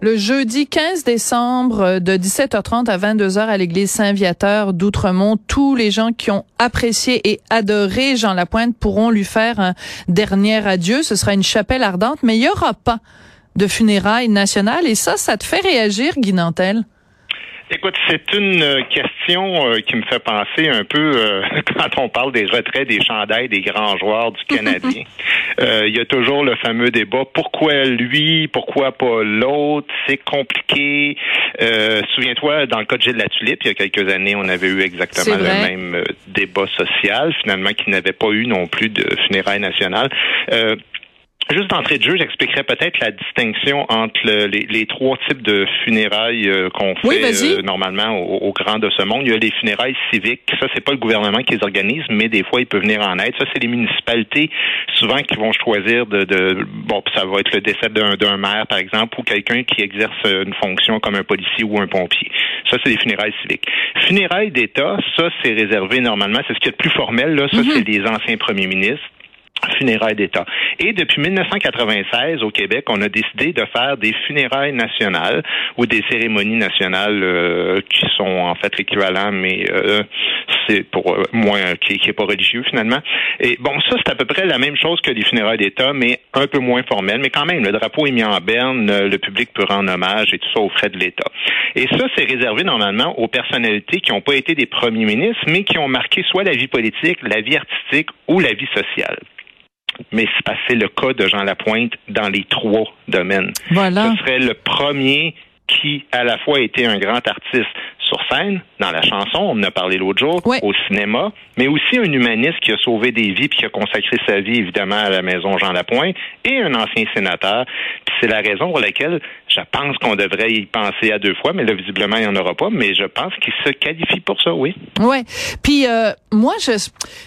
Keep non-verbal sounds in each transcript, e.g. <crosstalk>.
Le jeudi 15 décembre euh, de 17h30 à 22h à l'église Saint-Viateur d'Outremont, tous les gens qui ont apprécié et adoré Jean Lapointe pourront lui faire un dernier adieu. Ce sera une chapelle ardente, mais il y aura pas de funérailles nationales et ça, ça te fait réagir, Guy Nantel? Écoute, c'est une euh, question euh, qui me fait penser un peu euh, <laughs> quand on parle des retraits des chandails des grands joueurs du <laughs> Canadien. Euh, Il y a toujours le fameux débat pourquoi lui, pourquoi pas l'autre. C'est compliqué. Euh, Souviens-toi, dans le cas de Gilles Latulippe, il y a quelques années, on avait eu exactement le même euh, débat social, finalement, qui n'avait pas eu non plus de funérailles nationales. Juste d'entrée de jeu, j'expliquerai peut-être la distinction entre le- les, les trois types de funérailles euh, qu'on fait Oui, euh, normalement au, au grand de ce monde. Il y a les funérailles civiques. Ça, c'est pas le gouvernement qui les organise, mais des fois, il peut venir en aide. Ça, c'est les municipalités, souvent, qui vont choisir de, de bon, ça va être le décès d'un d'un maire, par exemple, ou quelqu'un qui exerce une fonction comme un policier ou un pompier. Ça, c'est les funérailles civiques. Funérailles d'État, ça, c'est réservé normalement, c'est ce qui est le plus formel, là. Ça, c'est les anciens premiers ministres funérailles d'État. Et depuis 1996, au Québec, on a décidé de faire des funérailles nationales ou des cérémonies nationales euh, qui sont en fait l'équivalent, mais euh, c'est pour euh, moins qui, qui est pas religieux finalement. Et bon, ça c'est à peu près la même chose que les funérailles d'État, mais un peu moins formel. Mais quand même, le drapeau est mis en berne, euh, le public peut rendre hommage et tout ça aux frais de l'État. Et ça, c'est réservé normalement aux personnalités qui n'ont pas été des premiers ministres, mais qui ont marqué soit la vie politique, la vie artistique ou la vie sociale mais c'est le cas de Jean Lapointe dans les trois domaines. Voilà. Ce serait le premier qui, à la fois, était un grand artiste sur scène, dans la chanson, on en a parlé l'autre jour, Ouais. au cinéma, mais aussi un humaniste qui a sauvé des vies puis qui a consacré sa vie, évidemment, à la maison Jean Lapointe, et un ancien sénateur. Puis c'est la raison pour laquelle je pense qu'on devrait y penser à deux fois, mais là, visiblement, il n'y en aura pas, mais je pense qu'il se qualifie pour ça, oui. Ouais. Puis euh, moi, je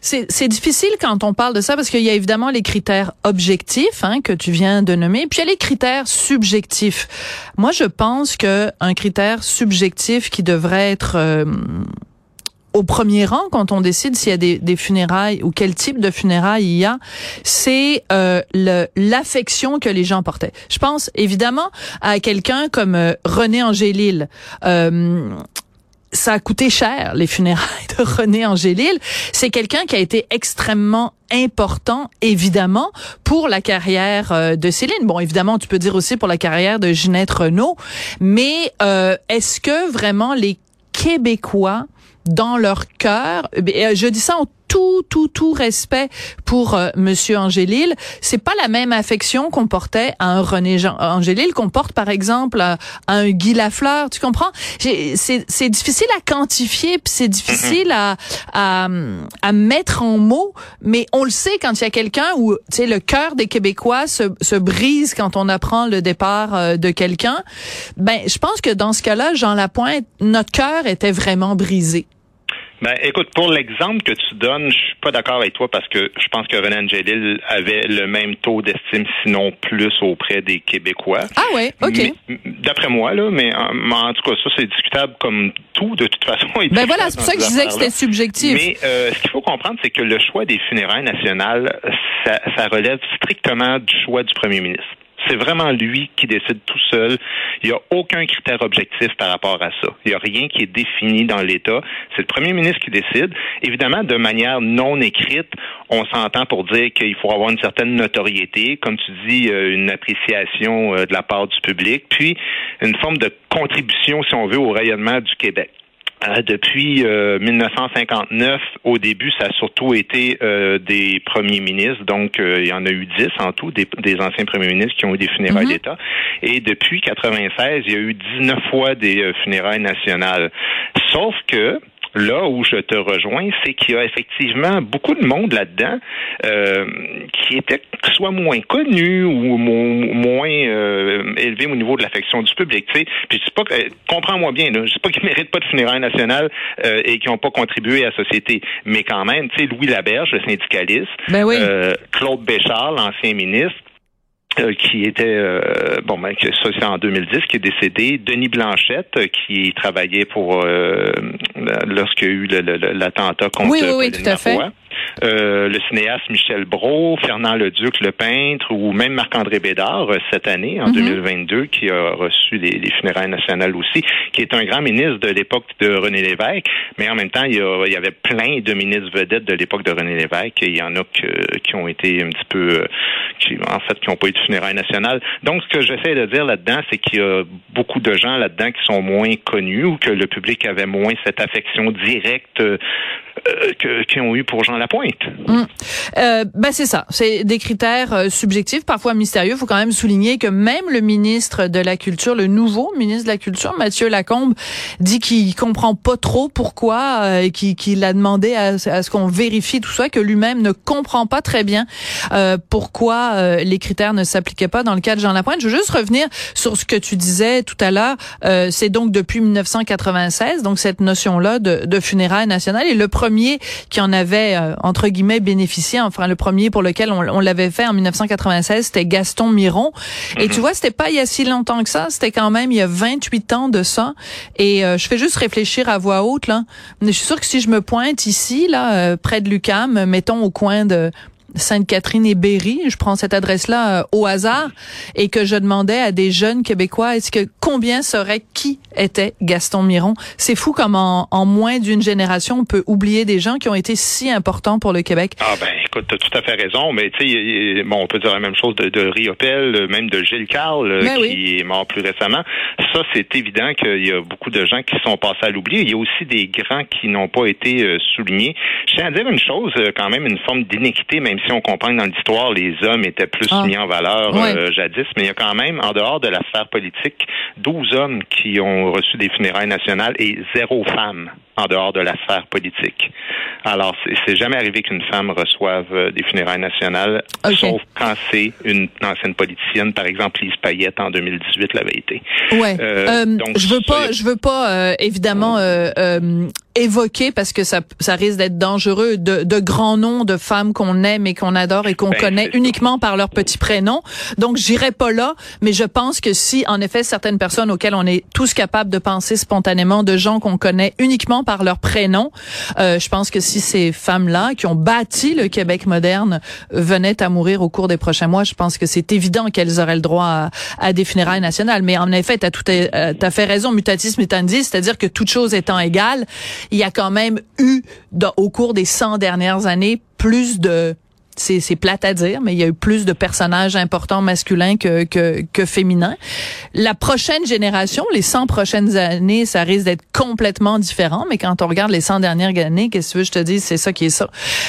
c'est difficile quand on parle de ça parce qu'il y a évidemment les critères objectifs hein, que tu viens de nommer, puis il y a les critères subjectifs. Moi, je pense que un critère subjectif qui devrait être euh, au premier rang quand on décide s'il y a des, des funérailles ou quel type de funérailles il y a, c'est euh, l'affection que les gens portaient. Je pense évidemment à quelqu'un comme euh, René Angélil. Euh, ça a coûté cher, les funérailles de René Angélil. C'est quelqu'un qui a été extrêmement important, évidemment, pour la carrière euh, de Céline. Bon, évidemment, tu peux dire aussi pour la carrière de Ginette Renault. Mais euh, est-ce que vraiment les Québécois, dans leur cœur, euh, je dis ça en tout, tout, tout respect pour euh, Monsieur Angélil. C'est pas la même affection qu'on portait à un René Jean Angélil qu'on porte, par exemple, à, à un Guy Lafleur. Tu comprends? C'est c'est difficile à quantifier, puis c'est difficile à, à à mettre en mots. Mais on le sait quand il y a quelqu'un où, tu sais, le cœur des Québécois se, se brise quand on apprend le départ euh, de quelqu'un. Ben, je pense que dans ce cas-là, Jean Lapointe, notre cœur était vraiment brisé. Ben, écoute, pour l'exemple que tu donnes, je suis pas d'accord avec toi parce que je pense que René Angelil avait le même taux d'estime, sinon plus auprès des Québécois. Ah ouais, ok. D'après moi, là, mais en, en tout cas, ça, c'est discutable comme tout, de toute façon. Ben voilà, c'est pour ça que je disais que c'était subjectif. Mais euh, ce qu'il faut comprendre, c'est que le choix des funérailles nationales, ça, ça relève strictement du choix du premier ministre. C'est vraiment lui qui décide tout seul. Il n'y a aucun critère objectif par rapport à ça. Il n'y a rien qui est défini dans l'État. C'est le premier ministre qui décide. Évidemment, de manière non écrite, on s'entend pour dire qu'il faut avoir une certaine notoriété, comme tu dis, euh, une appréciation euh, de la part du public, puis une forme de contribution, si on veut, au rayonnement du Québec. Euh, depuis euh, 1959, au début, ça a surtout été euh, des premiers ministres. Donc, euh, il y en a eu dix en tout, des, des anciens premiers ministres qui ont eu des funérailles Mhm. d'État. Et depuis 96, il y a eu 19 fois des euh, funérailles nationales. Sauf que Là où je te rejoins, c'est qu'il y a effectivement beaucoup de monde là-dedans euh, qui était soit moins connu ou moins euh, élevé au niveau de l'affection du public. Tu sais. Puis pas que, comprends-moi bien, là, je sais pas qu'ils <laughs> méritent pas de funérailles nationales euh, et qui n'ont pas contribué à la société, mais quand même, tu sais, Louis Laberge, le syndicaliste, ben oui. Claude Béchard, l'ancien ministre, euh, qui était euh, bon ben ça c'est en 2010 qui est décédé Denis Blanchette euh, qui travaillait pour euh, lorsqu'il y a eu l'attentat contre oui, oui, oui, tout à fait. Euh, le cinéaste Michel Brault, Fernand Leduc, le peintre, ou même Marc-André Bédard euh, cette année, en 2022, mhm. qui a reçu les, funérailles nationales aussi, qui est un grand ministre de l'époque de René Lévesque, mais en même temps, il y, avait plein de ministres vedettes de l'époque de René Lévesque, et il y en a qui ont été un petit peu, euh, qui, en fait, qui n'ont pas eu de funérailles nationales. Donc, ce que j'essaie de dire là-dedans, c'est qu'il y a beaucoup de gens là-dedans qui sont moins connus ou que le public avait moins cette affection directe que, qui ont eu pour Jean Lapointe. Hum. Euh, ben c'est ça, c'est des critères euh, subjectifs, parfois mystérieux. Il faut quand même souligner que même le ministre de la Culture, le nouveau ministre de la Culture, Mathieu Lacombe, dit qu'il comprend pas trop pourquoi euh, qu'il a demandé à, ce qu'on vérifie tout ça, que lui-même ne comprend pas très bien euh, pourquoi les critères ne s'appliquaient pas dans le cas de Jean Lapointe. Je veux juste revenir sur ce que tu disais tout à l'heure. c'est donc depuis 1996, donc cette notion-là de, de funérailles nationales et le premier premier qui en avait euh, entre guillemets bénéficié, enfin le premier pour lequel on, l'avait fait en 1996, c'était Gaston Miron. Et mhm. tu vois, c'était pas il y a si longtemps que ça, c'était quand même il y a 28 ans de ça. Et euh, je fais juste réfléchir à voix haute là. Mais je suis sûre que si je me pointe ici là euh, près de Lucam, mettons au coin de Sainte-Catherine et Berry, je prends cette adresse-là euh, au hasard, et que je demandais à des jeunes Québécois, est-ce que combien serait qui était Gaston Miron? C'est fou comme en, moins d'une génération, on peut oublier des gens qui ont été si importants pour le Québec. Ah ben, écoute, as tout à fait raison, mais tu sais, bon, on peut dire la même chose de, de Riopel, même de Gilles Carle, euh, ben qui est mort plus récemment. Ça, c'est évident qu'il y a beaucoup de gens qui sont passés à l'oubli. Il y a aussi des grands qui n'ont pas été euh, soulignés. Je tiens à dire une chose, quand même, une forme d'inéquité, même si on comprend que dans l'histoire, les hommes étaient plus ah. mis en valeur euh, jadis, mais il y a quand même, en dehors de la sphère politique, 12 hommes qui ont reçu des funérailles nationales et zéro femme en dehors de la sphère politique. Alors, c'est jamais arrivé qu'une femme reçoive euh, des funérailles nationales, sauf quand c'est une ancienne politicienne, par exemple Lise Payette en 2018 l'avait été. Ouais. Euh, donc, je veux pas, je veux pas évidemment évoquer parce que ça, ça risque d'être dangereux de, de grands noms de femmes qu'on aime et qu'on adore et qu'on ben, connaît uniquement par leur petit prénom. Donc j'irai pas là, mais je pense que si en effet certaines personnes auxquelles on est tous capables de penser spontanément, de gens qu'on connaît uniquement par leur prénom, euh, je pense que si ces femmes-là qui ont bâti le Québec moderne venaient à mourir au cours des prochains mois, je pense que c'est évident qu'elles auraient le droit à, à, des funérailles nationales. Mais en effet, tu as tout as fait raison, mutatis mutandis, c'est-à-dire que toute chose étant égale, il y a quand même eu, au cours des 100 dernières années, plus de c'est plate à dire, mais il y a eu plus de personnages importants masculins que, que, que féminins. La prochaine génération, les 100 prochaines années, ça risque d'être complètement différent, mais quand on regarde les 100 dernières années, qu'est-ce que tu veux je te dis, c'est ça qui est ça.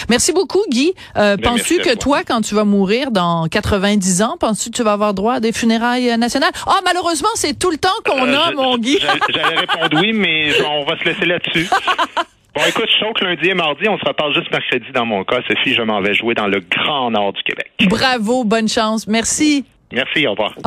Merci beaucoup, Guy. Euh, ben, Penses-tu que toi, quand tu vas mourir dans 90 ans, penses-tu que tu vas avoir droit à des funérailles nationales? Ah, oh, malheureusement, c'est tout le temps qu'on euh, a, mon Guy. J'allais répondre oui, mais on va se laisser là-dessus. <laughs> Bon, écoute, je que lundi et mardi, on se reparle juste mercredi dans mon cas. Sophie, je m'en vais jouer dans le grand nord du Québec. Bravo, bonne chance. Merci. Merci, au revoir. Au revoir.